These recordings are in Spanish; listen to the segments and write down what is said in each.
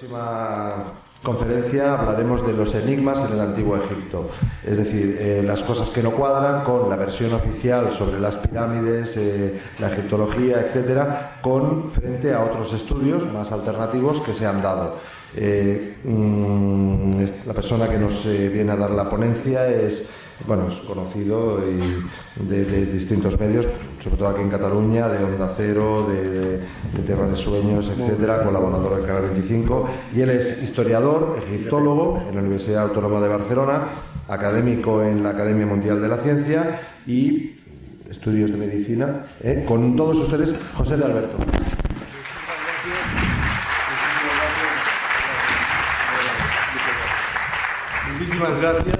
próxima conferencia hablaremos de los enigmas en el antiguo Egipto, es decir, eh, las cosas que no cuadran con la versión oficial sobre las pirámides, eh, la egiptología, etcétera, con frente a otros estudios más alternativos que se han dado. Eh, mm, la persona que nos viene a dar la ponencia es bueno, es conocido de, distintos medios, sobre todo aquí en Cataluña, de Onda Cero, de, Tierra de Sueños, etcétera, colaborador del Canal 25. Y él es historiador, egiptólogo en la Universidad Autónoma de Barcelona, académico en la Academia Mundial de la Ciencia y estudios de medicina. ¿eh? Con todos ustedes, José de Alberto. Muchísimas gracias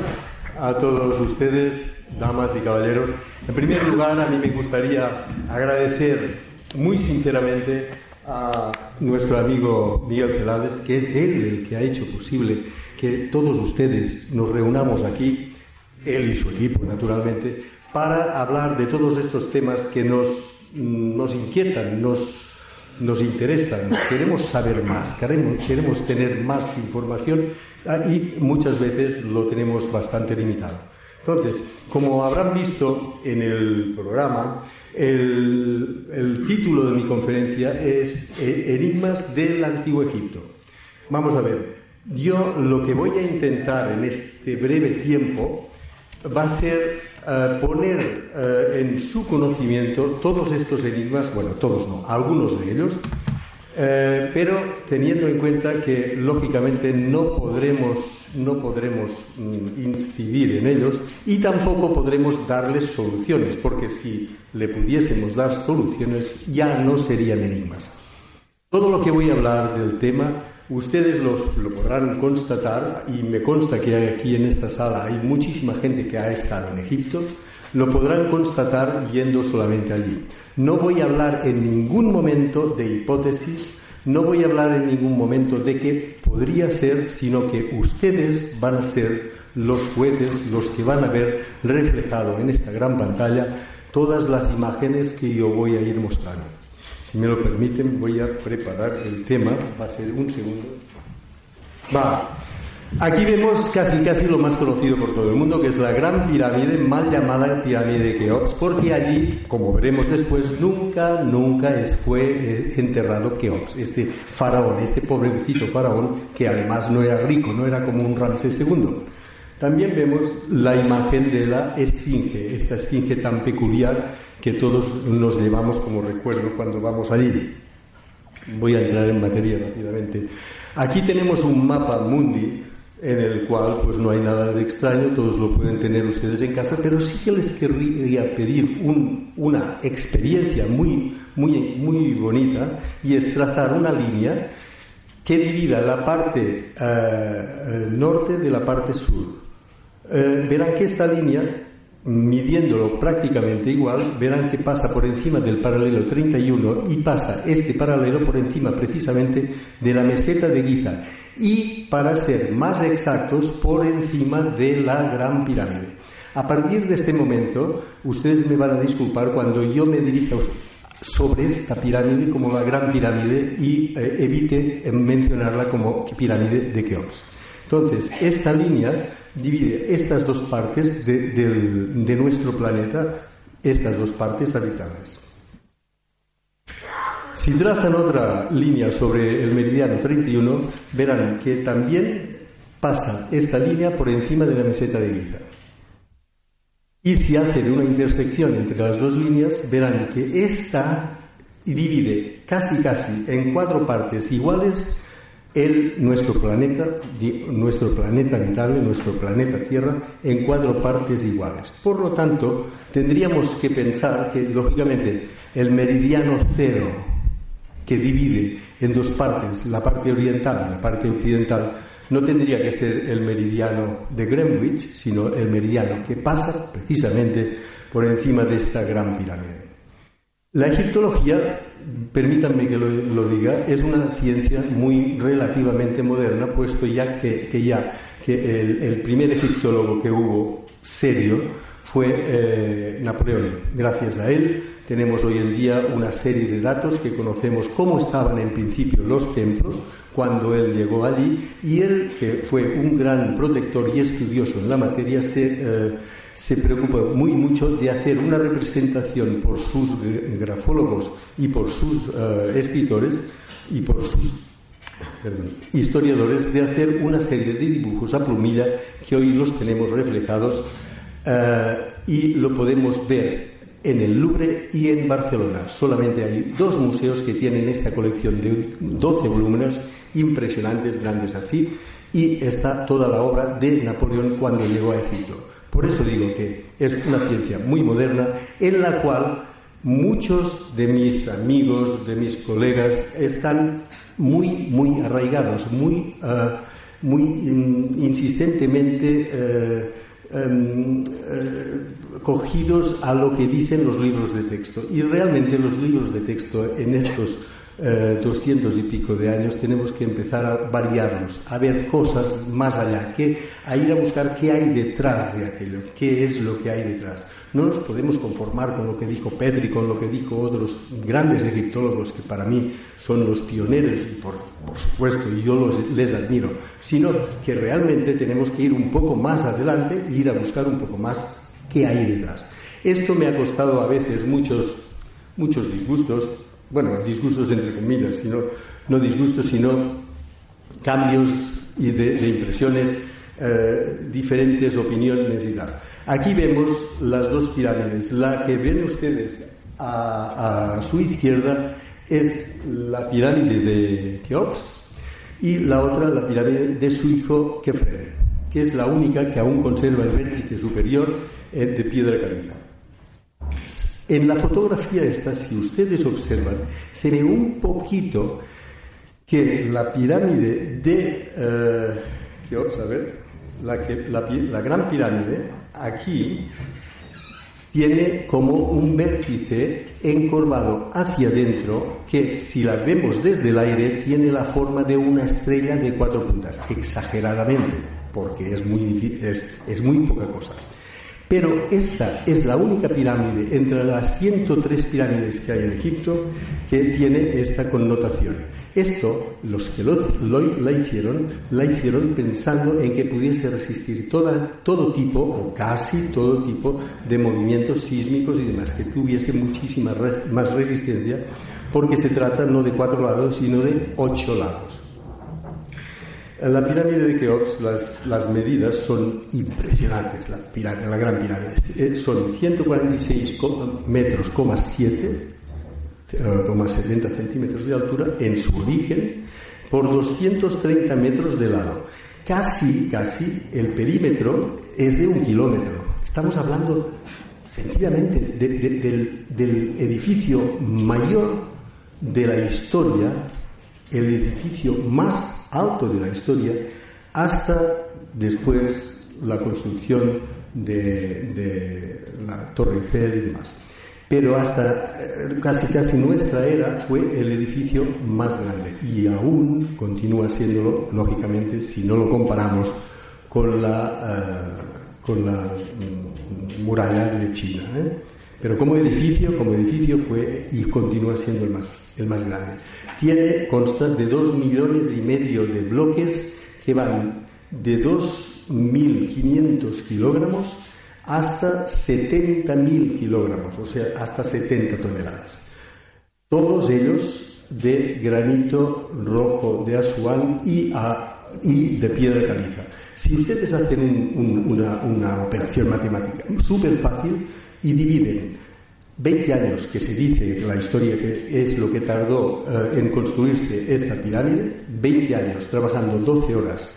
a todos ustedes, damas y caballeros. En primer lugar, a mí me gustaría agradecer muy sinceramente a nuestro amigo Miguel Celades, que es él el que ha hecho posible que todos ustedes nos reunamos aquí, él y su equipo, naturalmente, para hablar de todos estos temas que nos, nos inquietan, nos nos interesan, queremos saber más, queremos, queremos tener más información ah, y muchas veces lo tenemos bastante limitado. Entonces, como habrán visto en el programa, el, el título de mi conferencia es eh, Enigmas del Antiguo Egipto. Vamos a ver, yo lo que voy a intentar en este breve tiempo va a ser eh, poner eh, en su conocimiento todos estos enigmas, bueno, todos no, algunos de ellos, eh, pero teniendo en cuenta que lógicamente no podremos, no podremos mm, incidir en ellos y tampoco podremos darles soluciones, porque si le pudiésemos dar soluciones ya no serían enigmas. Todo lo que voy a hablar del tema Ustedes lo podrán constatar, y me consta que aquí en esta sala hay muchísima gente que ha estado en Egipto, lo podrán constatar yendo solamente allí. No voy a hablar en ningún momento de hipótesis, no voy a hablar en ningún momento de que podría ser, sino que ustedes van a ser los jueces, los que van a ver reflejado en esta gran pantalla todas las imágenes que yo voy a ir mostrando. Si me lo permiten, voy a preparar el tema. Va a ser un segundo. Va. Aquí vemos casi casi lo más conocido por todo el mundo, que es la gran pirámide, mal llamada pirámide de Keops, porque allí, como veremos después, nunca, nunca fue eh, enterrado Keops, este faraón, este pobrecito faraón, que además no era rico, no era como un Ramsés II. También vemos la imagen de la esfinge, esta esfinge tan peculiar que todos nos llevamos como recuerdo cuando vamos allí. Voy a entrar en materia rápidamente. Aquí tenemos un mapa mundi en el cual pues no hay nada de extraño, todos lo pueden tener ustedes en casa, pero sí que les querría pedir una experiencia muy, muy, muy bonita y es trazar una línea que divida la parte eh, eh, norte de la parte sur. Eh, verán que esta línea midiéndolo prácticamente igual, verán que pasa por encima del paralelo 31 y pasa este paralelo por encima precisamente de la meseta de Giza y, para ser más exactos, por encima de la Gran Pirámide. A partir de este momento, ustedes me van a disculpar cuando yo me dirija sobre esta pirámide como la Gran Pirámide y eh, evite mencionarla como pirámide de Keops. Entonces, esta línea divide estas dos partes de, nuestro planeta, estas dos partes habitables. Si trazan otra línea sobre el meridiano 31, verán que también pasa esta línea por encima de la meseta de Giza. Y si hacen una intersección entre las dos líneas, verán que esta divide casi casi en cuatro partes iguales el, nuestro planeta, nuestro planeta habitable, nuestro planeta Tierra, en cuatro partes iguales. Por lo tanto, tendríamos que pensar que, lógicamente, el meridiano cero que divide en dos partes, la parte oriental y la parte occidental, no tendría que ser el meridiano de Greenwich, sino el meridiano que pasa precisamente por encima de esta gran pirámide. La egiptología, permítanme que lo, diga, es una ciencia muy relativamente moderna, puesto ya que, ya que el, primer egiptólogo que hubo serio fue eh, Napoleón. Gracias a él tenemos hoy en día una serie de datos que conocemos cómo estaban en principio los templos cuando él llegó allí y él, que fue un gran protector y estudioso en la materia, se, eh, se preocupó muy mucho de hacer una representación por sus grafólogos y por sus eh, escritores y por sus historiadores de hacer una serie de dibujos a plumilla que hoy los tenemos reflejados eh, y lo podemos ver en el Louvre y en Barcelona. Solamente hay dos museos que tienen esta colección de 12 volúmenes impresionantes, grandes así, y está toda la obra de Napoleón cuando llegó a Egipto. Por eso digo que es una ciencia muy moderna en la cual muchos de mis amigos, de mis colegas, están muy, muy arraigados, muy, eh, muy insistentemente eh, em, eh, cogidos a lo que dicen los libros de texto. Y realmente los libros de texto en estos eh, doscientos y pico de años, tenemos que empezar a variarnos, a ver cosas más allá, que, a ir a buscar qué hay detrás de aquello, qué es lo que hay detrás. No nos podemos conformar con lo que dijo Petri, con lo que dijo otros grandes egiptólogos que para mí son los pioneros y por, por supuesto yo los, les admiro, sino que realmente tenemos que ir un poco más adelante e ir a buscar un poco más qué hay detrás. Esto me ha costado a veces muchos, muchos disgustos, bueno, disgustos entre comillas, sino, no disgustos, sino cambios y de, impresiones, eh, diferentes opiniones y tal. Aquí vemos las dos pirámides. La que ven ustedes a, su izquierda es la pirámide de Keops y la otra la pirámide de su hijo Kefren, que es la única que aún conserva el vértice superior eh, de piedra caliza. En la fotografía esta, si ustedes observan, se ve un poquito que la pirámide de... Eh, a ver, la, que, la, gran pirámide, aquí tiene como un vértice encorvado hacia adentro que si la vemos desde el aire tiene la forma de una estrella de cuatro puntas, exageradamente, porque es muy, es, es muy poca cosa. Pero esta es la única pirámide entre las 103 pirámides que hay en Egipto que tiene esta connotación. Esto, los que lo, la hicieron, la hicieron pensando en que pudiese resistir todo tipo, o casi todo tipo, de movimientos sísmicos y demás, que tuviese muchísima más resistencia, porque se trata no de cuatro lados, sino de ocho lados. La pirámide de Keops las, medidas son impresionantes, la, la gran pirámide. Eh, son 146 metros, 7, 70 eh, centímetros de altura en su origen por 230 metros de lado. Casi, casi el perímetro es de un kilómetro. Estamos hablando sencillamente del, del edificio mayor de la historia, el edificio más alto de la historia hasta después la construcción de, la Torre Eiffel y demás. Pero hasta eh, casi casi nuestra era fue el edificio más grande y aún continúa siéndolo, lógicamente, si no lo comparamos con la, eh, con mm, muralla de China. ¿eh? Pero como edificio, como edificio fue y continúa siendo el más, el más grande. Tiene, consta de dos millones y medio de bloques que van de 2.500 kilogramos hasta 70.000 kilogramos, o sea, hasta 70 toneladas. Todos ellos de granito rojo de Asuán y, de piedra caliza. Si ustedes hacen una, una operación matemática súper fácil, y dividen 20 años, que se dice la historia que es lo que tardó eh, en construirse esta pirámide, 20 años trabajando 12 horas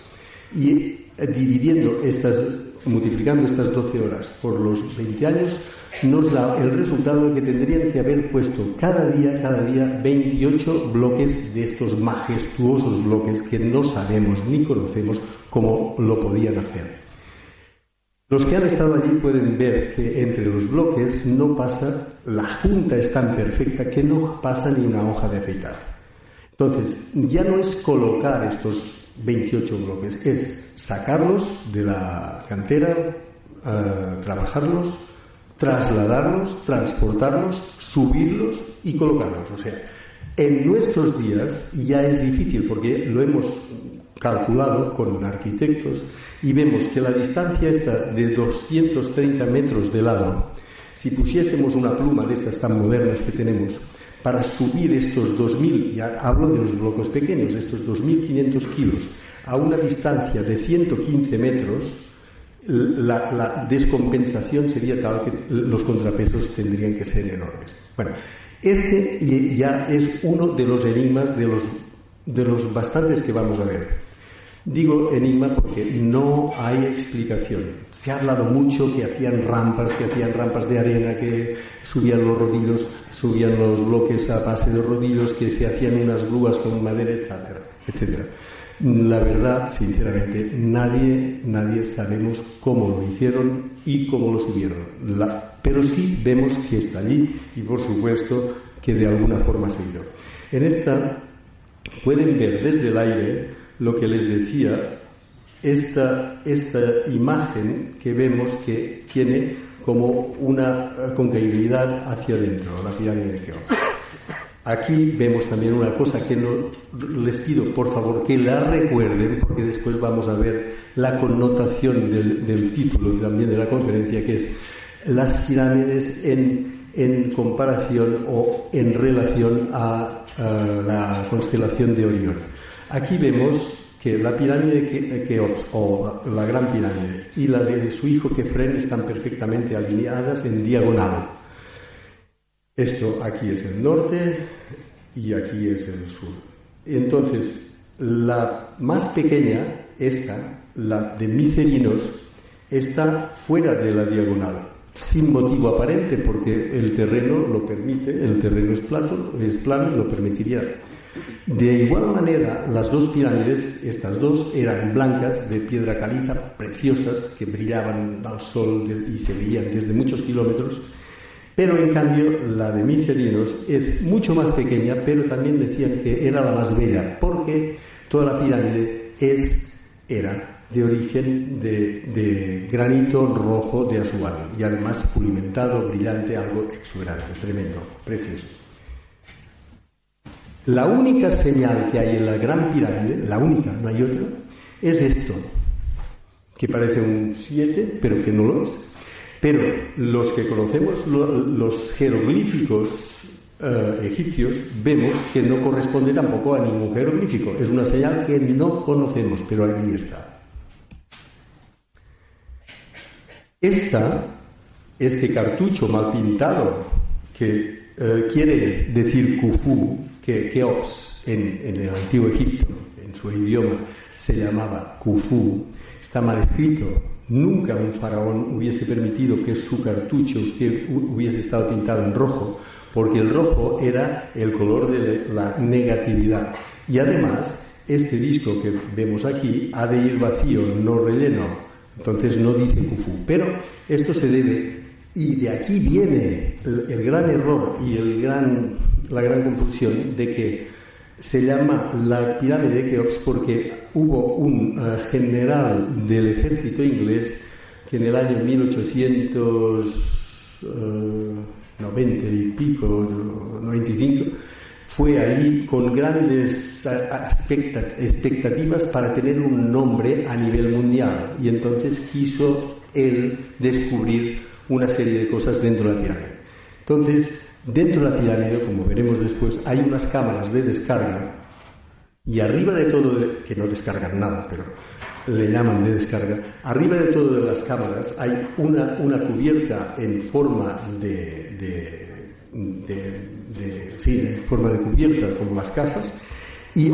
y eh, dividiendo estas, multiplicando estas 12 horas por los 20 años, nos da el resultado de que tendrían que haber puesto cada día, cada día, 28 bloques de estos majestuosos bloques que no sabemos ni conocemos cómo lo podían hacer. Los que han estado allí pueden ver que entre los bloques no pasa, la junta es tan perfecta que no pasa ni una hoja de afeitar. Entonces, ya no es colocar estos 28 bloques, es sacarlos de la cantera, eh, trabajarlos, trasladarlos, transportarlos, subirlos y colocarlos. O sea, en nuestros días ya es difícil porque lo hemos calculado con arquitectos y vemos que la distancia está de 230 metros de lado, si pusiésemos una pluma de estas tan modernas que tenemos, para subir estos 2.000, ya hablo de los bloques pequeños, estos 2.500 kilos, a una distancia de 115 metros, la, descompensación sería tal que los contrapesos tendrían que ser enormes. Bueno, este ya es uno de los enigmas de los, de los bastantes que vamos a ver. Digo enigma porque no hay explicación. Se ha hablado mucho que hacían rampas, que hacían rampas de arena, que subían los rodillos, subían los bloques a base de rodillos, que se hacían unas grúas con madera, etcétera, etcétera. La verdad, sinceramente, nadie, nadie sabemos cómo lo hicieron y cómo lo subieron. pero sí vemos que está allí y, por supuesto, que de alguna forma se ido. En esta pueden ver desde el aire lo que les decía, esta, esta imagen que vemos que tiene como una concaibilidad hacia adentro, la pirámide de Keops. Aquí vemos también una cosa que les pido por favor que la recuerden porque después vamos a ver la connotación del, título y también de la conferencia que es las pirámides en, en comparación o en relación a la constelación de Orión. Aquí vemos que la pirámide de Keops, o la gran pirámide, y la de su hijo Kefren están perfectamente alineadas en diagonal. Esto aquí es el norte y aquí es el sur. Entonces, la más pequeña, esta, la de Micerinos, está fuera de la diagonal, sin motivo aparente, porque el terreno lo permite, el terreno es plano, es plano y lo permitiría. De igual manera, las dos pirámides, estas dos, eran blancas, de piedra caliza, preciosas, que brillaban al sol y se veían desde muchos kilómetros, pero en cambio la de Micelinos es mucho más pequeña, pero también decían que era la más bella, porque toda la pirámide es, era de origen de, granito rojo de Asuán y además pulimentado, brillante, algo exuberante, tremendo, precioso. La única señal que hay en la Gran Pirámide, la única, no hay otra, es esto, que parece un 7, pero que no lo es. Pero los que conocemos los jeroglíficos eh, egipcios vemos que no corresponde tampoco a ningún jeroglífico. Es una señal que no conocemos, pero ahí está. Esta, este cartucho mal pintado que eh, quiere decir Khufu, que Keops en, el antiguo Egipto, en su idioma, se llamaba Khufu, está mal escrito. Nunca un faraón hubiese permitido que su cartucho hubiese estado pintado en rojo, porque el rojo era el color de la negatividad. Y además, este disco que vemos aquí ha de ir vacío, no relleno. Entonces no dice Khufu. Pero esto se debe, y de aquí viene el gran error y el gran la gran confusión de que se llama la pirámide de Keops porque hubo un eh, general del ejército inglés que en el año 1890 eh, y pico, 95, fue allí con grandes expectativas para tener un nombre a nivel mundial y entonces quiso él descubrir una serie de cosas dentro de la pirámide. Entonces, Dentro de la pirámide, como veremos después, hay unas cámaras de descarga y arriba de todo, que no descargan nada, pero le llaman de descarga, arriba de todo de las cámaras hay una, una cubierta en forma de, sí, forma de cubierta, como las casas, y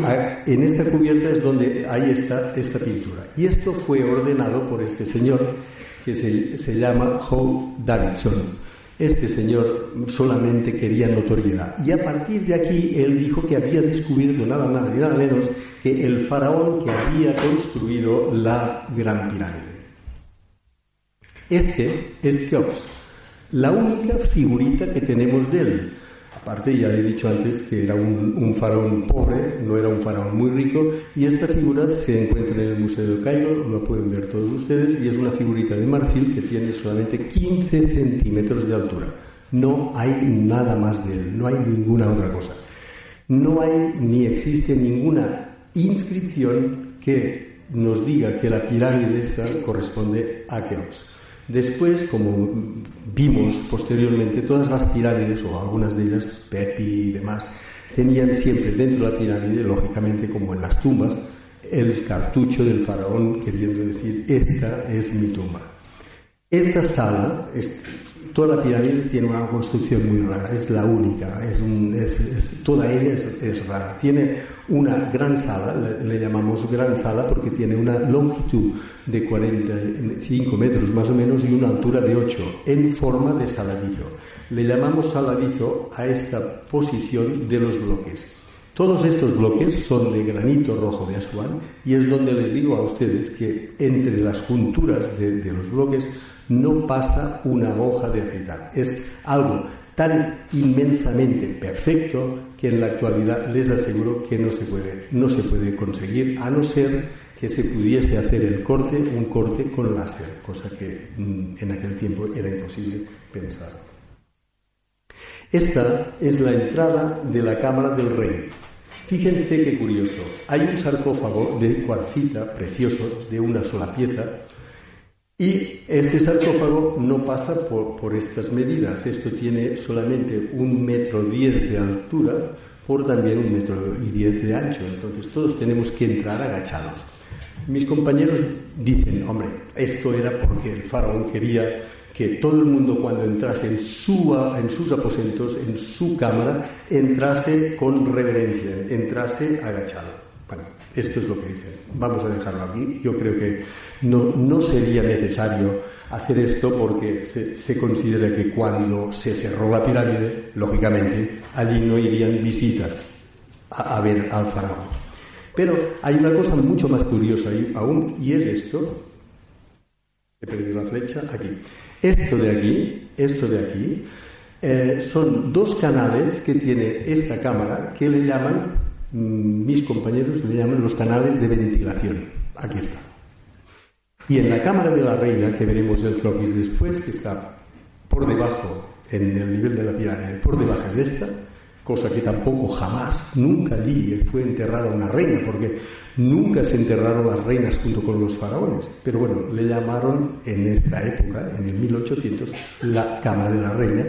en esta cubierta es donde hay esta, esta pintura. Y esto fue ordenado por este señor que se, se llama Howe Davidson. Este señor solamente quería notoriedad. Y a partir de aquí él dijo que había descubierto nada más y nada menos que el faraón que había construido la gran pirámide. Este es Keops, la única figurita que tenemos de él. Aparte, ya he dicho antes que era un, faraón pobre, no era un faraón muy rico, y esta figura se encuentra en el Museo de Cairo, lo pueden ver todos ustedes, y es una figurita de marfil que tiene solamente 15 centímetros de altura. No hay nada más de él, no hay ninguna otra cosa. No hay ni existe ninguna inscripción que nos diga que la pirámide esta corresponde a Keops. Después, como vimos posteriormente, todas las pirámides, o algunas de ellas, Pepi y demás, tenían siempre dentro de la pirámide, lógicamente como en las tumbas, el cartucho del faraón queriendo decir, esta es mi tumba. Esta sala, toda la pirámide tiene una construcción muy rara, es la única, toda ella es, rara. Tiene una gran sala, le, llamamos gran sala porque tiene una longitud de 45 metros más o menos y una altura de 8 en forma de saladizo. Le llamamos saladizo a esta posición de los bloques. Todos estos bloques son de granito rojo de Asuán y es donde les digo a ustedes que entre las junturas de, los bloques no pasa una hoja de afeitar. Es algo tan inmensamente perfecto que en la actualidad les aseguro que no se puede, no se puede conseguir a no ser que se pudiese hacer el corte, un corte con láser, cosa que mm, en aquel tiempo era imposible pensar. Esta es la entrada de la cámara del rey. Fíjense qué curioso. Hay un sarcófago de cuarcita precioso, de una sola pieza, y este sarcófago no pasa por, estas medidas. Esto tiene solamente un metro diez de altura por también un metro y diez de ancho. Entonces todos tenemos que entrar agachados. Mis compañeros dicen, hombre, esto era porque el faraón quería que todo el mundo cuando entrase en, su, en sus aposentos, en su cámara, entrase con reverencia, entrase agachado. Bueno, esto es lo que dicen. Vamos a dejarlo aquí. Yo creo que no, no sería necesario hacer esto porque se, considera que cuando se cerró la pirámide, lógicamente, allí no irían visitas a, ver al faraón. Pero hay una cosa mucho más curiosa aún, y es esto. He perdido la flecha aquí. Esto de aquí, esto de aquí, eh, son dos canales que tiene esta cámara que le llaman, mm, mis compañeros le llaman los canales de ventilación. Aquí está. Y en la cámara de la reina, que veremos el croquis después, que está por debajo, en el nivel de la pirámide, por debajo de esta, cosa que tampoco jamás, nunca allí fue enterrada una reina, porque nunca se enterraron las reinas junto con los faraones. Pero bueno, le llamaron en esta época, en el 1800, la Cámara de la Reina.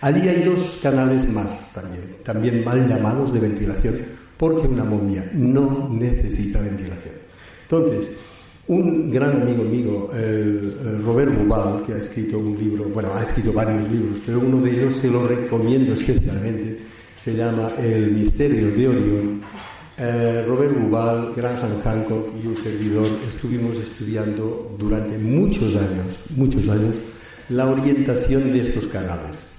Allí hay dos canales más también, también mal llamados de ventilación, porque una momia no necesita ventilación. Entonces, un gran amigo mío, Robert Bubal, que ha escrito un libro, bueno, ha escrito varios libros, pero uno de ellos se lo recomiendo especialmente, se llama El misterio de Orión. Eh, Robert Bubal, Graham Hancock y un servidor estuvimos estudiando durante muchos años, muchos años, la orientación de estos canales.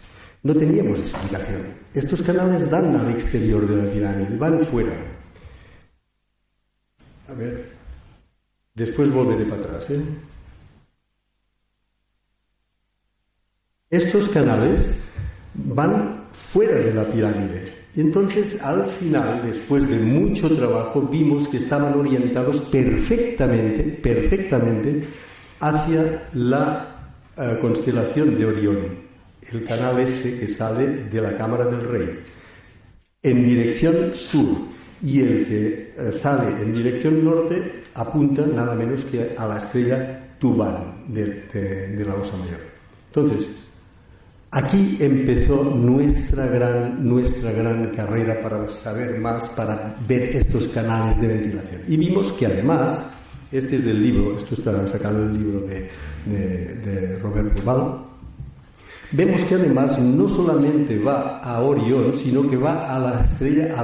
No teníamos explicación. Estos canales dan al exterior de la pirámide, van fuera. A ver, después volveré para atrás. ¿eh? Estos canales van fuera de la pirámide. Entonces, al final, después de mucho trabajo, vimos que estaban orientados perfectamente, perfectamente, hacia la eh, constelación de Orión, el canal este que sale de la Cámara del Rey, en dirección sur, y el que eh, sale en dirección norte apunta nada menos que a la estrella Tubán de, la Osa Mayor. Entonces, Aquí empezó nuestra gran, nuestra gran carrera para saber más, para ver estos canales de ventilación. Y vimos que además, este es del libro, esto está sacado del libro de, de, Robert Duval, vemos que además no solamente va a Orión, sino que va a la estrella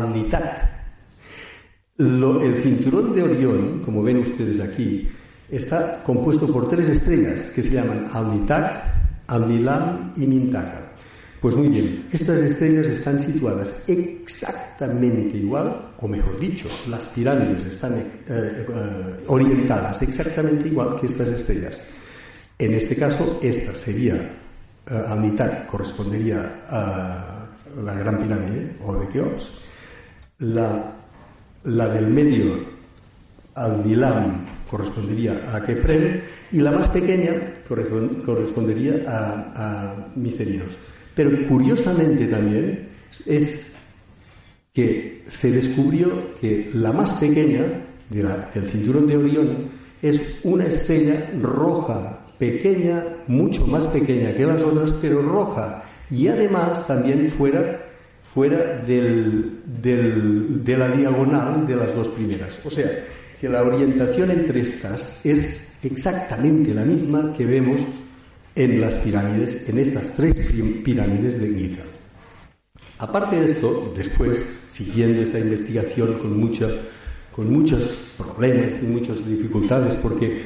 Alnitak. el cinturón de Orión, como ven ustedes aquí, está compuesto por tres estrellas que se llaman Alnitak, Aldilam y Mintaka. Pues muy bien, estas estrellas están situadas exactamente igual, o mejor dicho, las pirámides están eh, eh, orientadas exactamente igual que estas estrellas. En este caso, esta sería, uh, correspondería a la Gran Pirámide o de Keops. La, la del medio, al Nilam, correspondería a Kefren y la más pequeña correspondería a, a Micerinos. Pero curiosamente también es que se descubrió que la más pequeña del cinturón de Orión es una estrella roja, pequeña, mucho más pequeña que las otras, pero roja, y además también fuera, fuera del, de la diagonal de las dos primeras. O sea, que la orientación entre estas es exactamente la misma que vemos en las pirámides, en estas tres pirámides de Giza. Aparte de esto, después, siguiendo esta investigación con, mucha, con muchos problemas y muchas dificultades, porque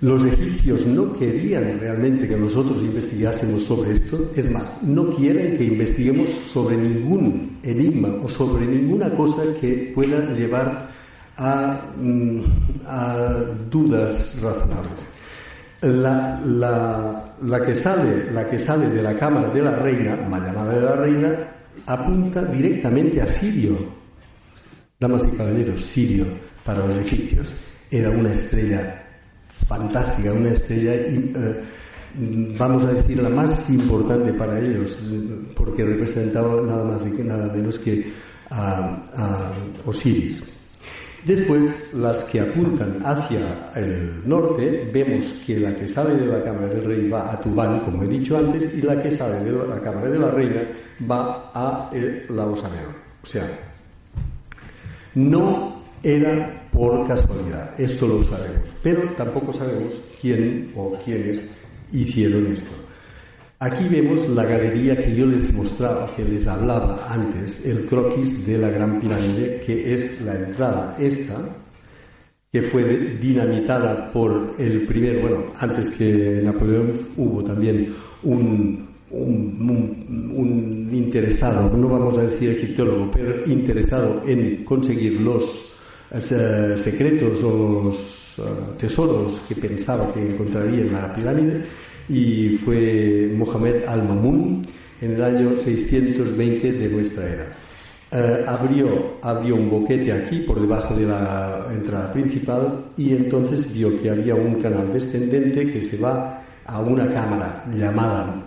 los egipcios no querían realmente que nosotros investigásemos sobre esto, es más, no quieren que investiguemos sobre ningún enigma o sobre ninguna cosa que pueda llevar a, mm, dudas razonables. La, la, que sale, la que sale de la cámara de la reina, llamada de la reina, apunta directamente a Sirio. Damas y caballeros, Sirio para los egipcios era una estrella fantástica, una estrella, eh, vamos a decir, la más importante para ellos, porque representaba nada más y nada menos que a, Osiris. Después, las que apuntan hacia el norte, vemos que la que sale de la Cámara del Rey va a Tubán, como he dicho antes, y la que sale de la Cámara de la Reina va a la Osa. O sea, no era por casualidad, esto lo sabemos, pero tampoco sabemos quién o quiénes hicieron esto. Aquí vemos la galería que yo les mostraba, que les hablaba antes, el croquis de la Gran Pirámide, que es la entrada esta, que fue dinamitada por el primer, bueno, antes que Napoleón hubo también un, un interesado, no vamos a decir egiptólogo, pero interesado en conseguir los eh, secretos o los eh, tesoros que pensaba que encontraría en la pirámide y fue Mohamed al-Mamun en el año 620 de nuestra era. Eh, abrió, abrió un boquete aquí por debajo de la entrada principal y entonces vio que había un canal descendente que se va a una cámara llamada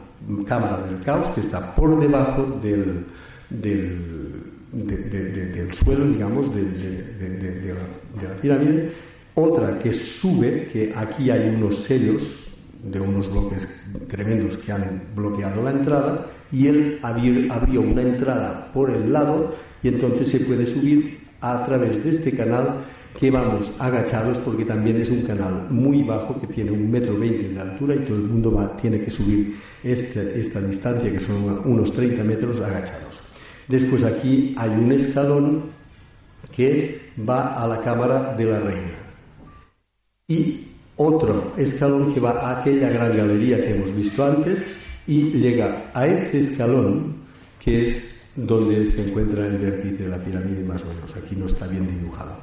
cámara del caos que está por debajo del, del del suelo, digamos, de, la, pirámide. Otra que sube, que aquí hay unos sellos de unos bloques tremendos que han bloqueado la entrada, y él abrió una entrada por el lado y entonces se puede subir a través de este canal que vamos agachados porque también es un canal muy bajo que tiene un metro veinte de altura y todo el mundo tiene que subir este, esta distancia que son unos 30 metros agachados. Después aquí hay un escalón que va a la cámara de la reina. Y otro escalón que va a aquella gran galería que hemos visto antes y llega a este escalón que es donde se encuentra el vértice de la pirámide más o menos. Aquí no está bien dibujado.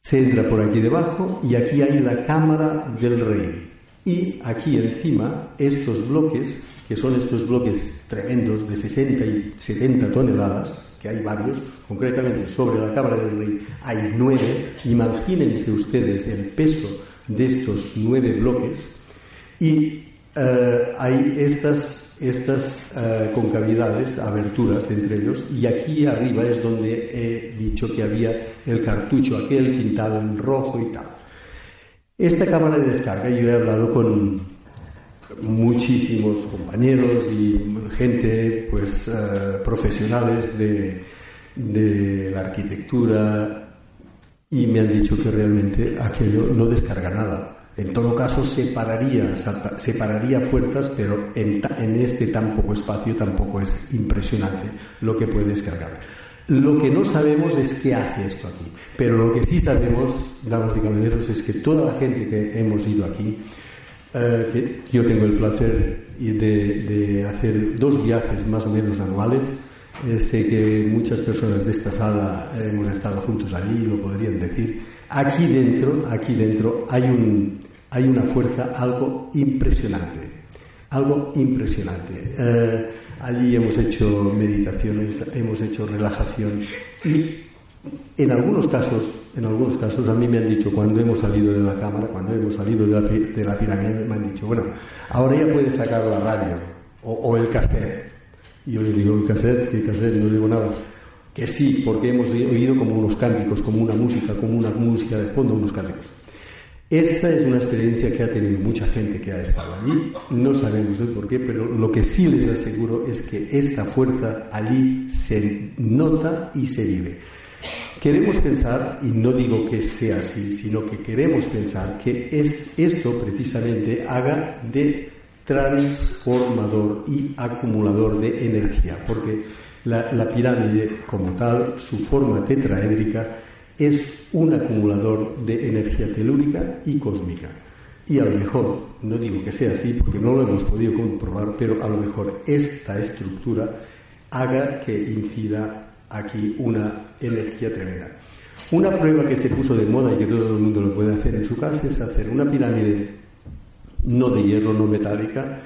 Se entra por aquí debajo y aquí hay la cámara del rey. Y aquí encima estos bloques que son estos bloques tremendos de 60 y 70 toneladas, que hay varios, concretamente sobre la Cámara del Rey hay nueve, imagínense ustedes el peso de estos nueve bloques, y eh, hay estas, estas eh, concavidades, aberturas entre ellos, y aquí arriba es donde he dicho que había el cartucho aquel pintado en rojo y tal. Esta cámara de descarga, yo he hablado con, muchísimos compañeros y gente, pues, eh, profesionales de, la arquitectura y me han dicho que realmente aquello no descarga nada. En todo caso, separaría, separaría fuerzas, pero en, en, este tan poco espacio tampoco es impresionante lo que puede descargar. Lo que no sabemos es qué hace esto aquí, pero lo que sí sabemos, damas y caballeros, es que toda la gente que hemos ido aquí eh, yo tengo el placer de, hacer dos viajes más o menos anuales. Eh, sé que muchas personas de esta sala hemos estado juntos allí, lo podrían decir. Aquí dentro, aquí dentro hay, un, hay una fuerza algo impresionante, algo impresionante. Eh, Allí hemos hecho meditaciones, hemos hecho relajación y en algunos casos, en algunos casos a mí me han dicho cuando hemos salido de la cámara, cuando hemos salido de la, de la pirámide, me han dicho, bueno, ahora ya puedes sacar la radio o, el cassette. Y yo les digo, el cassette, ¿qué cassette? No digo nada. Que sí, porque hemos oído como unos cánticos, como una música, como una música de fondo, unos cánticos. Esta es una experiencia que ha tenido mucha gente que ha estado allí. No sabemos el por qué, pero lo que sí les aseguro es que esta fuerza allí se nota y se vive. Queremos pensar, y no digo que sea así, sino que queremos pensar que esto precisamente haga de transformador y acumulador de energía, porque la, la pirámide como tal, su forma tetraédrica, es un acumulador de energía telúrica y cósmica. Y a lo mejor, no digo que sea así porque no lo hemos podido comprobar, pero a lo mejor esta estructura haga que incida aquí una energía tremenda. Una prueba que se puso de moda y que todo el mundo lo puede hacer en su casa es hacer una pirámide no de hierro, no metálica,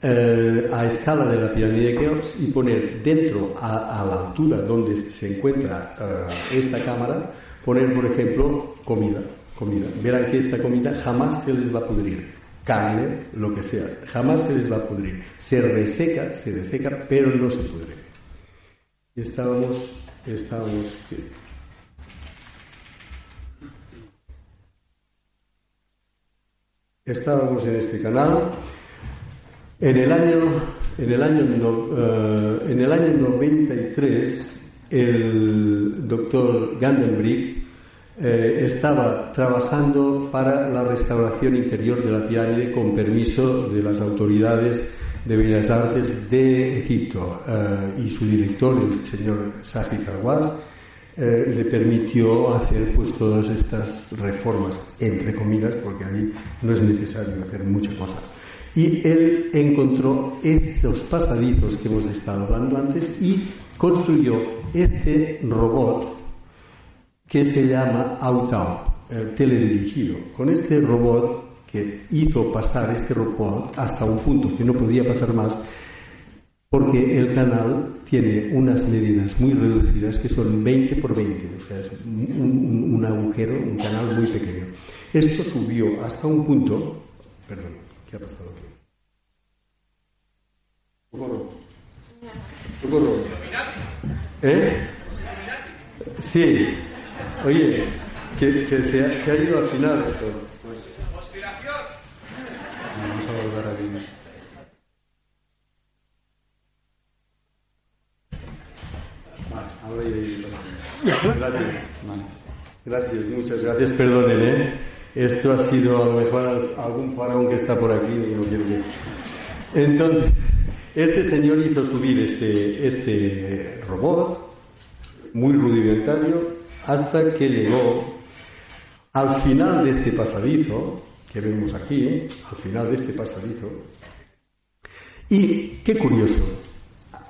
eh, a escala de la pirámide de Keops y poner dentro, a, la altura donde se encuentra eh, esta cámara, poner, por ejemplo, comida, comida. Verán que esta comida jamás se les va a pudrir. Carne, lo que sea, jamás se les va a pudrir. Se reseca, se deseca, pero no se pudre. Estábamos, estábamos, estábamos en este canal. En el año, en el año, eh, en el año 93, el doctor Gandenbrick eh, estaba trabajando para la restauración interior de la pirámide con permiso de las autoridades de Bellas Artes de Egipto eh, y su director, el señor Safi Karwas, eh, le permitió hacer pues todas estas reformas, entre comillas, porque allí no es necesario hacer mucha cosa. Y él encontró estos pasadizos que hemos estado hablando antes y construyó este robot que se llama Autao, el teledirigido. Con este robot que hizo pasar este robot hasta un punto que no podía pasar más, porque el canal tiene unas medidas muy reducidas que son 20 por 20, o sea, es un, agujero, un canal muy pequeño. Esto subió hasta un punto, perdón, ¿qué ha pasado aquí? Socorro. Socorro. ¿Eh? Sí. Oye, que, se, ha, se, ha, ido al final esto. Conspiración. Vamos a volver a vivir. Gracias. Gracias, muchas gracias. Perdonen, ¿eh? Esto ha sido a lo mejor algún faraón que está por aquí y no quiero que... Entonces, este señor hizo subir este, este robot, muy rudimentario, hasta que llegó al final de este pasadizo, que vemos aquí, ¿eh? al final de este pasadizo. Y qué curioso.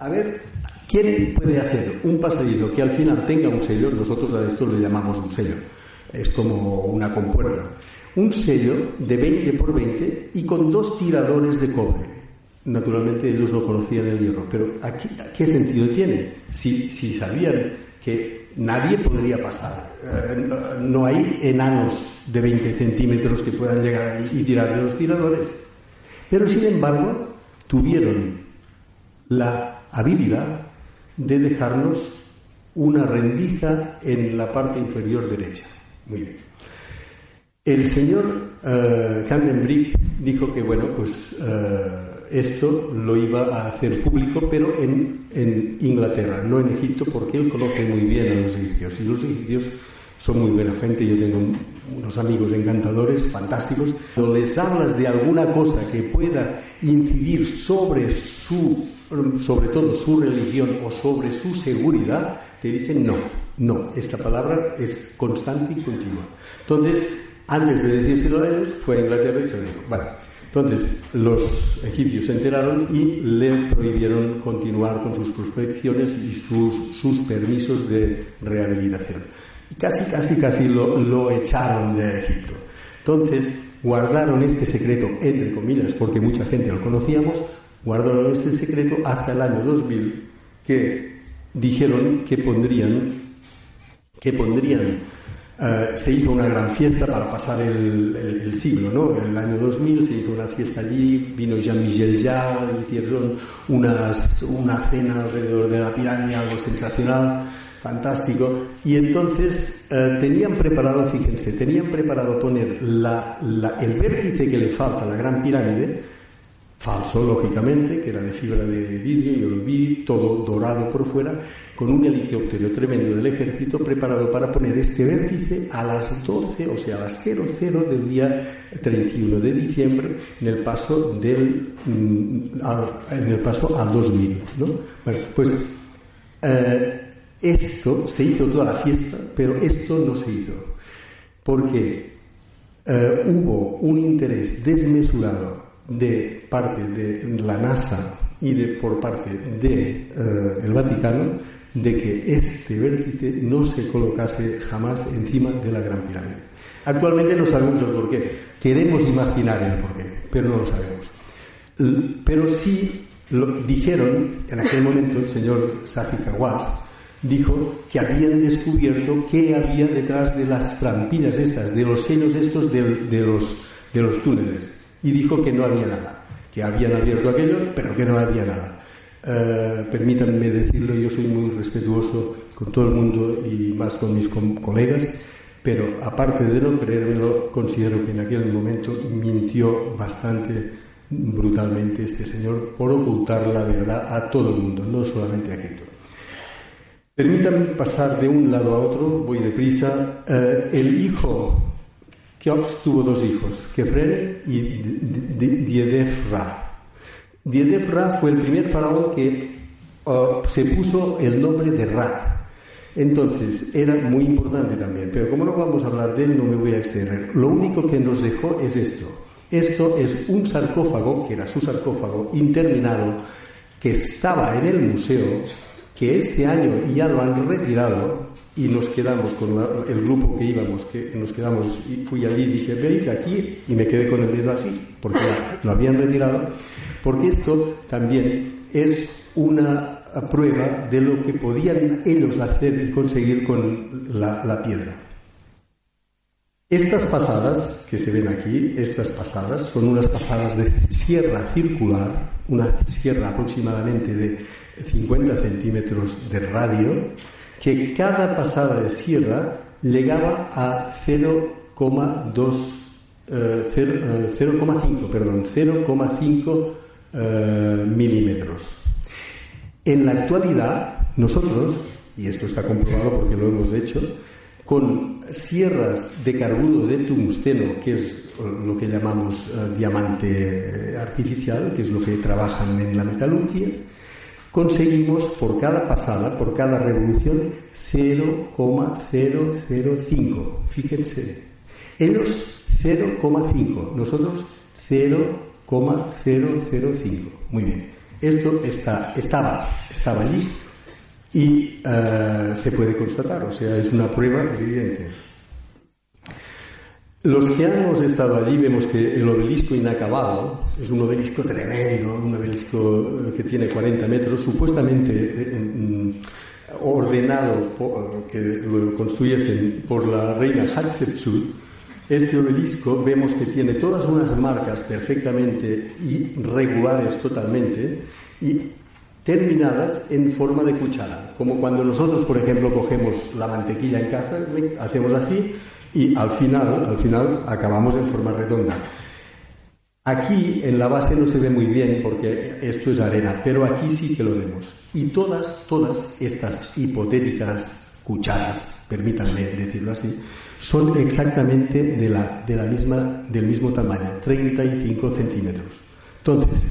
A ver, ¿Quién puede hacer un pasadizo que al final tenga un sello? Nosotros a esto le llamamos un sello. Es como una compuerta. Un sello de 20 por 20 y con dos tiradores de cobre. Naturalmente ellos no conocían el hierro, pero aquí, ¿qué sentido tiene? Si, si sabían que nadie podría pasar, eh, no, hay enanos de 20 centímetros que puedan llegar y tirar de los tiradores. Pero sin embargo, tuvieron la habilidad de dejarnos una rendiza en la parte inferior derecha. Muy bien. El señor uh, dijo que, bueno, pues eh, esto lo iba a hacer público, pero en, Inglaterra, no en Egipto, porque él conoce muy bien a los egipcios. Y los egipcios son muy buena gente. Yo tengo unos amigos encantadores, fantásticos. Cuando les hablas de alguna cosa que pueda incidir sobre su sobre todo su religión o sobre su seguridad, te dicen no, no, esta palabra es constante y continua. Entonces, antes de decírselo a ellos, fue a Inglaterra y se lo dijo. Bueno, entonces los egipcios se enteraron y le prohibieron continuar con sus prospecciones y sus, sus permisos de rehabilitación. Casi, casi, casi lo, lo echaron de Egipto. Entonces, guardaron este secreto, entre comillas, porque mucha gente lo conocíamos, guardaron este secreto hasta el año 2000, que dijeron que pondrían, que pondrían eh, se hizo una gran fiesta para pasar el, siglo, ¿no? El año 2000 se hizo una fiesta allí, vino Jean-Michel Jarre, hicieron unas, una cena alrededor de la pirámide, algo sensacional, fantástico, y entonces eh, tenían preparado, fíjense, tenían preparado poner el vértice que le falta a la gran pirámide, falso lógicamente, que era de fibra de vidrio, yo lo vi, todo dorado por fuera, con un helicóptero tremendo del ejército preparado para poner este vértice a las 12, o sea, a las 00 del día 31 de diciembre en el paso del mm, en el paso al 2000, ¿no? Bueno, pues eh, esto se hizo toda la fiesta, pero esto no se hizo porque eh, hubo un interés desmesurado de parte de la NASA y de, por parte del de, eh, Vaticano de que este vértice no se colocase jamás encima de la Gran Pirámide. Actualmente no sabemos el porqué. Queremos imaginar el porqué, pero no lo sabemos. Pero sí lo dijeron en aquel momento el señor Saji Kawas dijo que habían descubierto qué había detrás de las trampinas estas, de los senos estos de los, de los túneles y dijo que no había nada, que habían abierto aquello, pero que no había nada. Eh, permítanme decirlo, yo soy muy respetuoso con todo el mundo y más con mis colegas, pero aparte de no creérmelo, considero que en aquel momento mintió bastante brutalmente este señor por ocultar la verdad a todo el mundo, no solamente a Egipto. Permítanme pasar de un lado a otro, voy deprisa. Eh, el hijo Keops tuvo dos hijos, Kefren y Diedef-Ra. Diedef-Ra fue el primer faraón que uh, se puso el nombre de Ra. Entonces, era muy importante también, pero como no vamos a hablar de él, no me voy a extender. Lo único que nos dejó es esto. Esto es un sarcófago, que era su sarcófago, interminado, que estaba en el museo, que este año ya lo han retirado, y nos quedamos con el grupo que íbamos, que nos quedamos, y fui allí y dije, veis aquí, y me quedé con el dedo así, porque lo habían retirado, porque esto también es una prueba de lo que podían ellos hacer y conseguir con la, la piedra. Estas pasadas que se ven aquí, estas pasadas, son unas pasadas de sierra circular, una sierra aproximadamente de 50 centímetros de radio, que cada pasada de sierra llegaba a 0,2 0,5 eh, eh, perdón 0,5 eh, milímetros. En la actualidad nosotros y esto está comprobado porque lo hemos hecho con sierras de carburo de tungsteno, que es lo que llamamos diamante artificial, que es lo que trabajan en la metalurgia, conseguimos por cada pasada, por cada revolución, 0,005. Fíjense. Ellos 0,5, nosotros 0,005. Muy bien. Esto está, estaba, estaba allí y eh, se puede constatar, o sea, es una prueba evidente. Los que hemos estado allí vemos que el obelisco inacabado es un obelisco tremendo, un obelisco eh, que tiene 40 metros, supuestamente eh, mm, ordenado, que lo construyesen por la reina Hatshepsut. Este obelisco vemos que tiene todas unas marcas perfectamente irregulares totalmente y terminadas en forma de cuchara, como cuando nosotros, por ejemplo, cogemos la mantequilla en casa, hacemos así y al final, al final acabamos en forma redonda. Aquí en la base no se ve muy bien porque esto es arena, pero aquí sí que lo vemos. Y todas, todas estas hipotéticas cucharas, permítanme decirlo así, son exactamente de la, de la misma, del mismo tamaño, 35 centímetros. Entonces,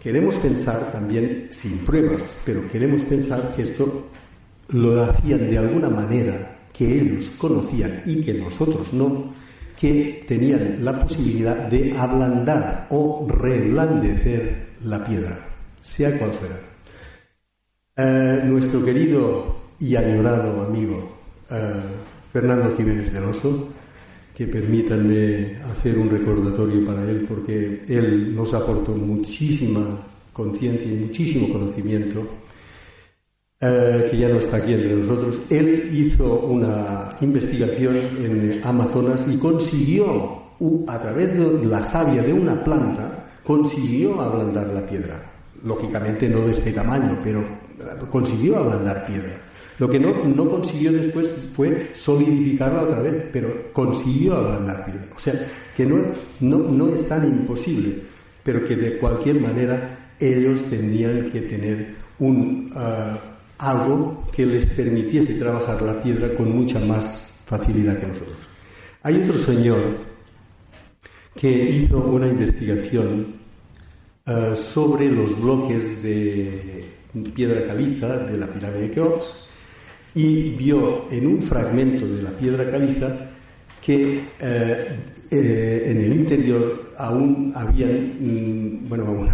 queremos pensar también, sin pruebas, pero queremos pensar que esto lo hacían de alguna manera que ellos conocían y que nosotros no, que tenían la posibilidad de ablandar o reblandecer la piedra, sea cual fuera. Eh, nuestro querido y añorado amigo eh, Fernando Jiménez del Oso, que permítanme hacer un recordatorio para él, porque él nos aportó muchísima conciencia y muchísimo conocimiento, eh, que ya no está aquí entre nosotros, él hizo una investigación en Amazonas y consiguió, a través de la savia de una planta, consiguió ablandar la piedra. Lógicamente no de este tamaño, pero consiguió ablandar piedra. Lo que no, no consiguió después fue solidificarla otra vez, pero consiguió ablandar piedra. O sea, que no, no, no es tan imposible, pero que de cualquier manera ellos tenían que tener un, ah, algo que les permitiese trabajar la piedra con mucha más facilidad que nosotros. Hay otro señor que hizo una investigación ah, sobre los bloques de piedra caliza de la pirámide de Keops y vio en un fragmento de la piedra caliza que eh, eh, en el interior aún habían, mm, bueno,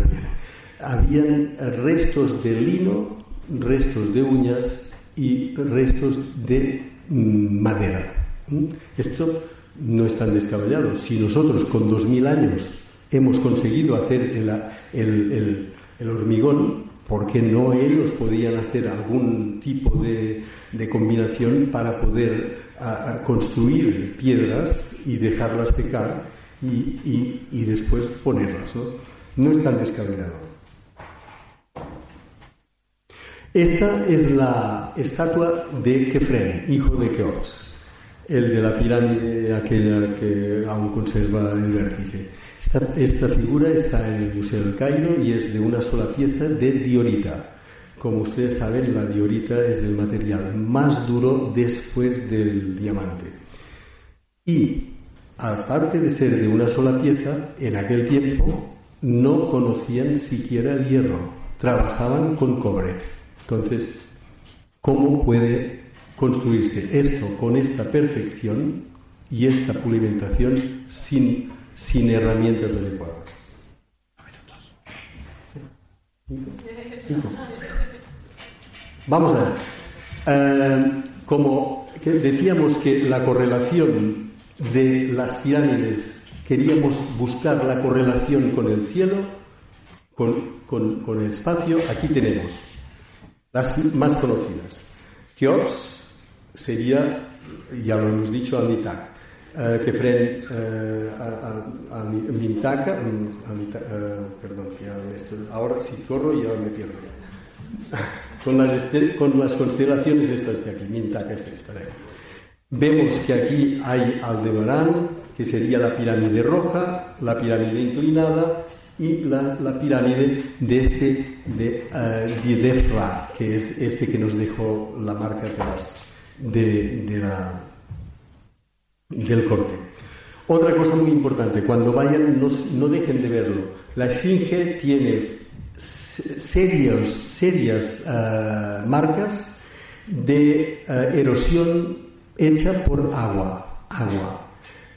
habían, restos de lino, restos de uñas y restos de mm, madera. ¿Mm? Esto no es tan descabellado. Si nosotros con dos mil años hemos conseguido hacer el, hormigón, ¿por qué no ellos podían hacer algún tipo de, de combinación para poder construir piedras y dejarlas secar y, y, después ponerlas. ¿no? no es tan descabellado. Esta es la estatua de Kefren, hijo de Keops, el de la pirámide aquella que aún conserva el vértice. Esta, esta, figura está en el Museo del Cairo y es de una sola pieza de diorita. Como ustedes saben, la diorita es el material más duro después del diamante. Y, aparte de ser de una sola pieza, en aquel tiempo no conocían siquiera el hierro, trabajaban con cobre. Entonces, ¿cómo puede construirse esto con esta perfección y esta pulimentación sin, sin herramientas adecuadas? Vamos a ver. Eh, como decíamos que la correlación de las pirámides, queríamos buscar la correlación con el cielo, con, el espacio, aquí tenemos las más conocidas. Keops sería, ya lo hemos dicho, Anitak. Uh, que frente uh, a, Mintaka, perdón, ahora si corro ya me pierdo con las, con las constelaciones estas de aquí, Mintaka es esta de aquí. Vemos que aquí hay Aldebarán, que sería la pirámide roja, la pirámide inclinada y la, pirámide de este de uh, que es este que nos dejó la marca de, de, la, del corte. Otra cosa muy importante, cuando vayan no, no dejen de verlo. La esfinge tiene serios, serias uh, marcas de uh, erosión hecha por agua. agua.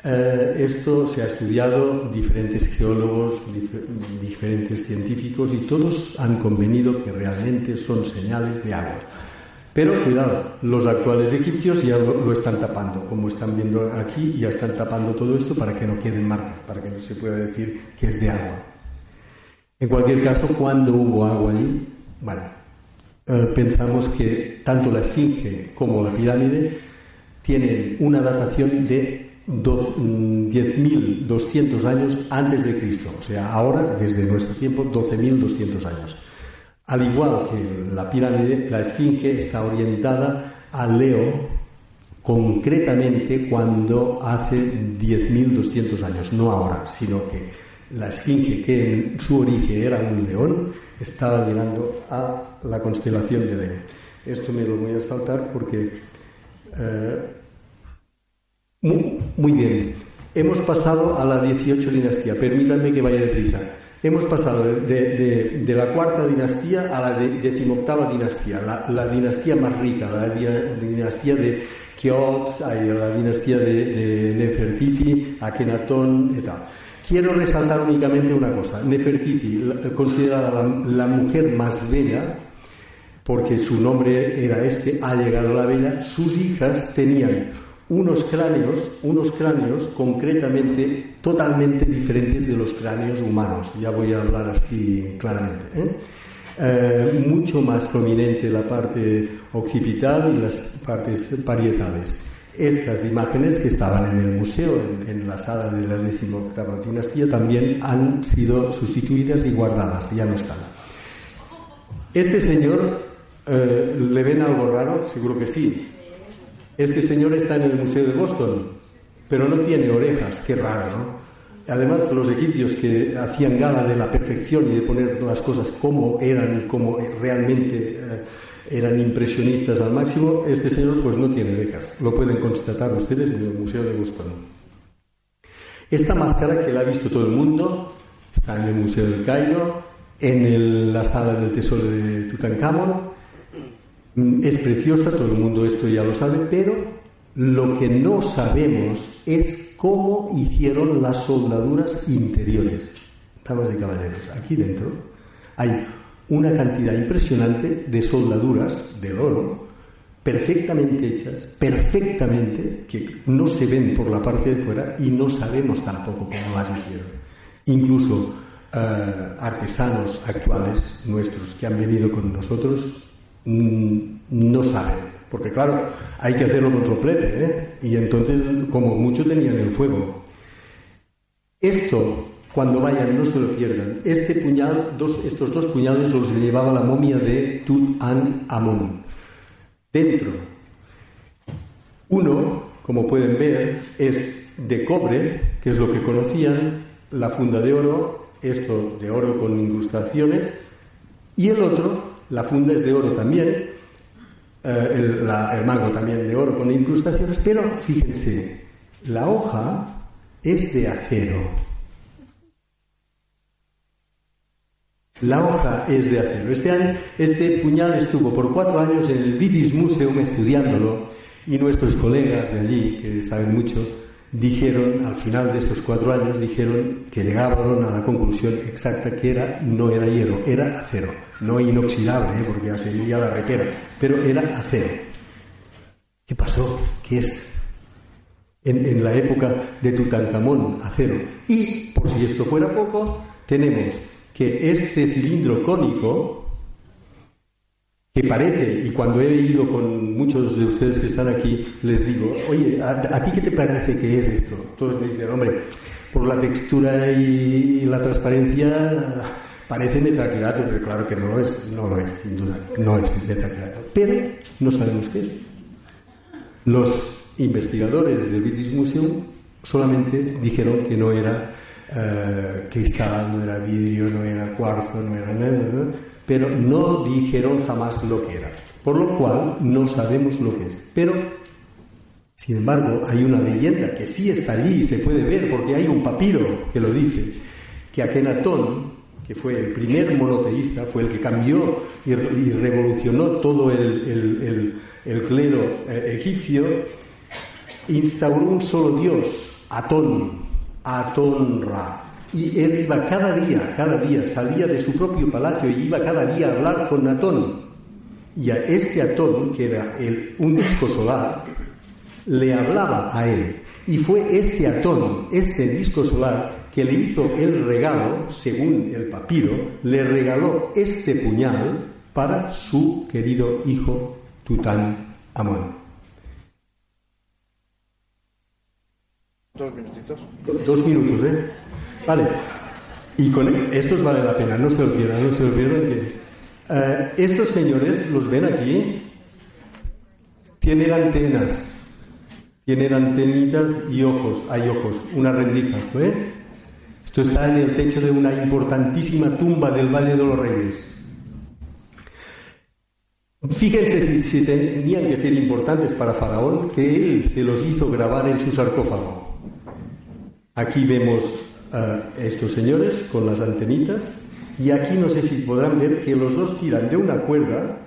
Uh, esto se ha estudiado diferentes geólogos, dif diferentes científicos y todos han convenido que realmente son señales de agua. Pero cuidado, los actuales egipcios ya lo, lo, están tapando, como están viendo aquí, ya están tapando todo esto para que no queden marcas, para que no se pueda decir que es de agua. En cualquier caso, cuando hubo agua allí, bueno, eh, pensamos que tanto la esfinge como la pirámide tienen una datación de 10.200 mm, años antes de Cristo, o sea, ahora, desde nuestro tiempo, 12.200 años. Al igual que la pirámide, la esfinge está orientada a Leo concretamente cuando hace 10.200 años, no ahora, sino que la esfinge, que en su origen era un león, estaba mirando a la constelación de Leo. Esto me lo voy a saltar porque... Eh, muy, bien. Hemos pasado a la 18 dinastía. Permítanme que vaya deprisa. Hemos pasado de, la cuarta dinastía a la decimoctava dinastía, la, dinastía más rica, la dinastía de Keops, la dinastía de, Nefertiti, Akenatón y tal. Quiero resaltar únicamente una cosa. Nefertiti, considerada la, mujer más bella, porque su nombre era este, ha llegado la bella, sus hijas tenían unos cráneos, unos cráneos concretamente totalmente diferentes de los cráneos humanos. Ya voy a hablar así claramente. ¿eh? Eh, mucho más prominente la parte occipital y las partes parietales. Estas imágenes que estaban en el museo, en, la sala de la decimoctava dinastía, también han sido sustituidas y guardadas, ya no están. Este señor, eh, ¿le ven algo raro? Seguro que sí. Este señor está en el Museo de Boston, pero no tiene orejas, qué raro, ¿no? Además, los egipcios que hacían gala de la perfección y de poner las cosas como eran, como realmente eh, eran impresionistas al máximo, este señor pues no tiene orejas. Lo pueden constatar ustedes en el Museo de Boston. Esta máscara que la ha visto todo el mundo está en el Museo del Cairo, en la sala del tesoro de Tutankamón. Mm, es preciosa, todo el mundo esto ya lo sabe, pero lo que no sabemos es cómo hicieron las soldaduras interiores. Damas y caballeros, aquí dentro hay una cantidad impresionante de soldaduras del oro perfectamente hechas, perfectamente, que no se ven por la parte de fuera y no sabemos tampoco cómo las hicieron. Incluso eh, artesanos actuales nuestros que han venido con nosotros no saben, porque claro, hay que hacerlo con soplete, ¿eh? y entonces como mucho tenían el fuego. Esto, cuando vayan, no se lo pierdan. Este puñal, dos, estos dos puñales los llevaba la momia de Tutankhamon. Dentro, uno, como pueden ver, es de cobre, que es lo que conocían, la funda de oro esto de oro con incrustaciones, y el otro, la funda es de oro también, eh, el, el mango también de oro con incrustaciones, pero fíjense, la hoja es de acero. La hoja es de acero. Este año, este puñal estuvo por cuatro años en el British Museum estudiándolo y nuestros colegas de allí, que saben mucho, dijeron, al final de estos cuatro años, dijeron que llegaron a la conclusión exacta que era, no era hierro, era acero. No inoxidable, ¿eh? porque ya sería la requera, pero era acero. ¿Qué pasó? ¿Qué es? En, en la época de Tutankamón, acero. Y, por si esto fuera poco, tenemos que este cilindro cónico, que parece, y cuando he ido con muchos de ustedes que están aquí, les digo, oye, ¿a, ti qué te parece que es esto? Todos me dicen, hombre, por la textura y, la transparencia parece metacrilato, pero claro que no lo es, no lo es, sin duda, no es metacrilato. Pero no sabemos qué es. Los investigadores del British Museum solamente dijeron que no era eh, cristal, no era vidrio, no era cuarzo, no era nada. ¿no? Pero no dijeron jamás lo que era, por lo cual no sabemos lo que es. Pero, sin embargo, hay una leyenda que sí está allí y se puede ver porque hay un papiro que lo dice, que Akenatón, que fue el primer monoteísta, fue el que cambió y, revolucionó todo el, clero eh, egipcio, instauró un solo dios, Atón, Atón-Ra, y él iba cada día, cada día, salía de su propio palacio y iba cada día a hablar con Atón. Y a este Atón, que era el, un disco solar, le hablaba a él. Y fue este Atón, este disco solar, que le hizo el regalo, según el papiro, le regaló este puñal para su querido hijo Tután Amón. Dos minutitos. Dos minutos, ¿eh? Vale. Y con estos vale la pena, no se olviden, no se olviden que eh, estos señores, los ven aquí, tienen antenas, tienen antenitas y ojos, hay ojos, unas rendijas, ¿eh? Esto está en el techo de una importantísima tumba del Valle de los Reyes. Fíjense si, tenían que ser importantes para Faraón, que él se los hizo grabar en su sarcófago. Aquí vemos a estos señores con las antenitas y aquí no sé si podrán ver que los dos tiran de una cuerda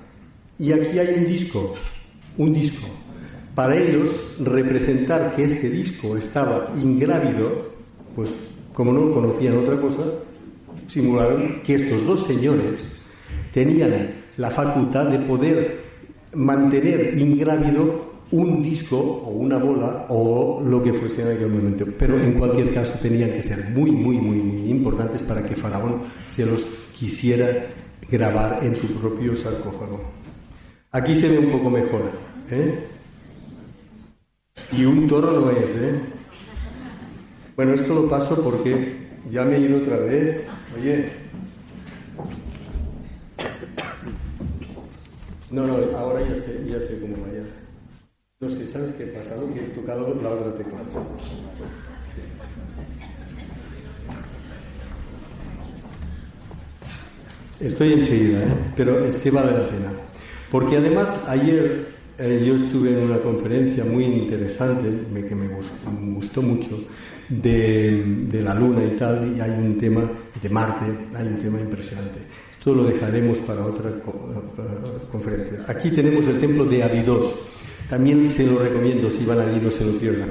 y aquí hay un disco, un disco. Para ellos representar que este disco estaba ingrávido, pues como no conocían otra cosa, simularon que estos dos señores tenían la facultad de poder mantener ingrávido un disco o una bola o lo que fuese en aquel momento. Pero en cualquier caso tenían que ser muy, muy, muy, muy importantes para que Faraón se los quisiera grabar en su propio sarcófago. Aquí se ve un poco mejor. ¿eh? Y un toro no es. ¿eh? Bueno, esto lo paso porque ya me he ido otra vez. Oye. No, no, ahora ya sé, ya sé cómo vaya. No sé, ¿sabes qué ha pasado? Que he tocado la otra tecla. Estoy enseguida, ¿eh? pero es que vale la pena. Porque además ayer eh, yo estuve en una conferencia muy interesante, que me gustó, mucho, de, la Luna y tal, y hay un tema de Marte, hay un tema impresionante. Esto lo dejaremos para otra eh, conferencia. Aquí tenemos el templo de Abidos. También se lo recomiendo si van a ir no se lo pierdan.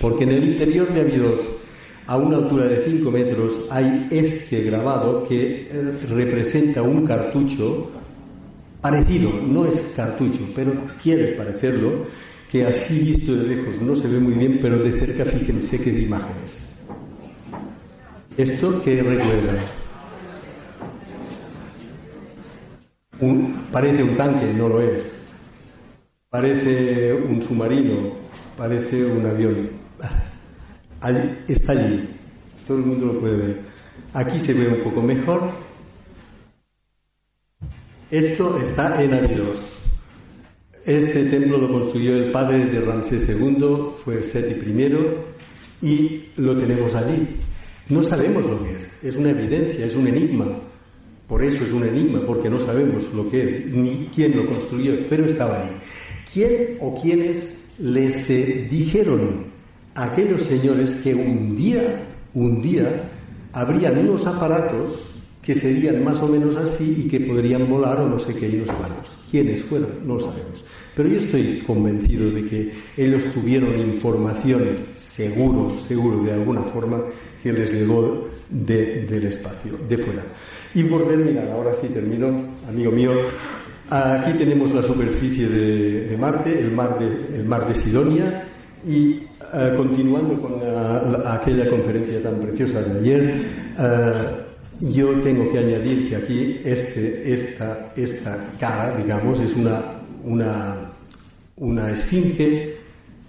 Porque en el interior de Abidos a una altura de 5 metros hay este grabado que eh, representa un cartucho parecido, no es cartucho, pero quiere parecerlo, que así visto de lejos no se ve muy bien, pero de cerca fíjense qué imágenes. ¿Esto qué recuerda? parece un tanque, no lo es. Parece un submarino, parece un avión. está allí, todo el mundo lo puede ver. Aquí se ve un poco mejor. Esto está en Abidos. Este templo lo construyó el padre de Ramsés II, fue Seti I, y lo tenemos allí. No sabemos lo que es, es una evidencia, es un enigma. Por eso es un enigma, porque no sabemos lo que es, ni quién lo construyó, pero estaba allí. ¿Quién o quiénes les eh, dijeron aquellos señores que un día, un día, habrían unos aparatos que serían más o menos así y que podrían volar o no sé qué y no cuántos. ¿Quiénes fueron? No lo sabemos. Pero yo estoy convencido de que ellos tuvieron información, seguro, seguro, de alguna forma, que les llegó del espacio, de fuera. Y volver, mirar, ahora sí termino, amigo mío, aquí tenemos la superficie de, Marte, el mar de, Sidonia, y eh, continuando con aquella conferencia tan preciosa de ayer, eh, yo tengo que añadir que aquí este, esta, cara, digamos, es una esfinge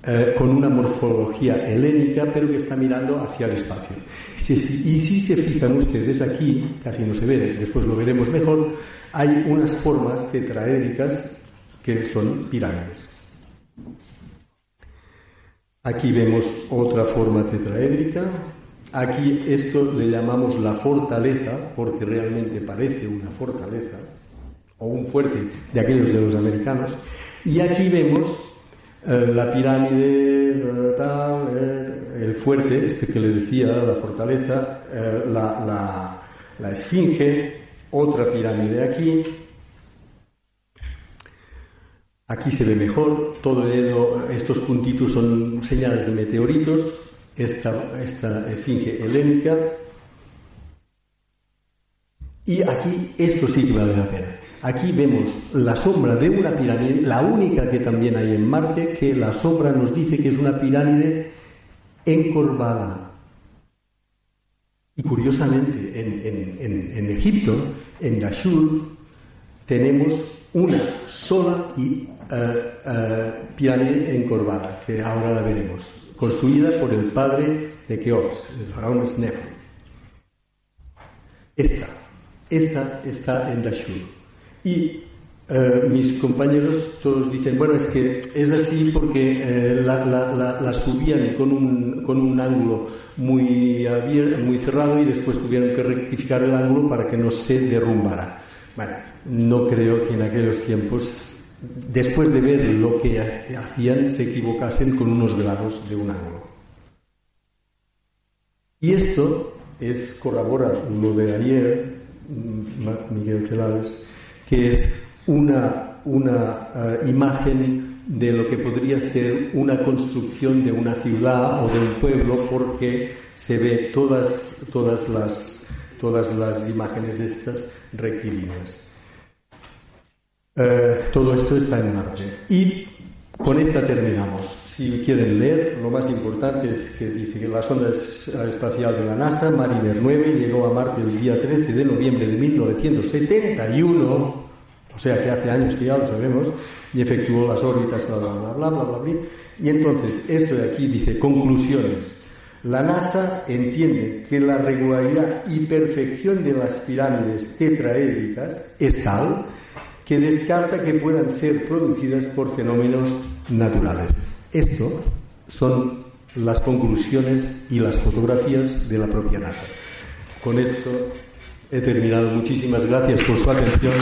eh, con una morfología helénica, pero que está mirando hacia el espacio. y si se fijan ustedes aquí, casi no se ve, después lo veremos mejor, hay unas formas tetraédricas que son pirámides. Aquí vemos otra forma tetraédrica. Aquí esto le llamamos la fortaleza porque realmente parece una fortaleza o un fuerte de aquellos de los americanos. Y aquí vemos eh, la pirámide, eh, el fuerte, este que le decía, la fortaleza, eh, la, la esfinge, otra pirámide aquí, Aquí se ve mejor, todo estos puntitos son señales de meteoritos, esta, esta esfinge helénica. Y aquí esto sí que vale la pena. Aquí vemos la sombra de una pirámide, la única que también hay en Marte, que la sombra nos dice que es una pirámide encorvada. Y curiosamente, en, Egipto, en Dashur, tenemos una sola eh, eh, pirámide encorvada, que ahora la veremos, construida por el padre de Keops, el faraón Snefru. Esta, esta está en Dashur. Y eh, mis compañeros todos dicen, bueno, es que es así porque la, subían con un, con un ángulo muy, abierto, muy cerrado y después tuvieron que rectificar el ángulo para que no se derrumbara. Bueno, no creo que en aquellos tiempos después de ver lo que hacían, se equivocasen con unos grados de un ángulo. Y esto es, corrobora lo de ayer, mm, Miguel Celades, que es una, una eh, imagen de lo que podría ser una construcción de una ciudad o de un pueblo, porque se ve todas, todas, las, todas las imágenes estas rectilíneas. Eh, todo esto está en Marte. Y Con esta terminamos. Si quieren leer, lo más importante es que dice que la sonda espacial de la NASA, Mariner 9, llegó a Marte el día 13 de noviembre de 1971, o sea que hace años que ya lo sabemos, y efectuó las órbitas, bla, bla, bla, bla, bla, bla, bla. Y entonces, esto de aquí dice conclusiones. La NASA entiende que la regularidad y perfección de las pirámides tetraédricas es tal que descarta que puedan ser producidas por fenómenos naturales. Esto son las conclusiones y las fotografías de la propia NASA. Con esto he terminado. Muchísimas gracias por su atención.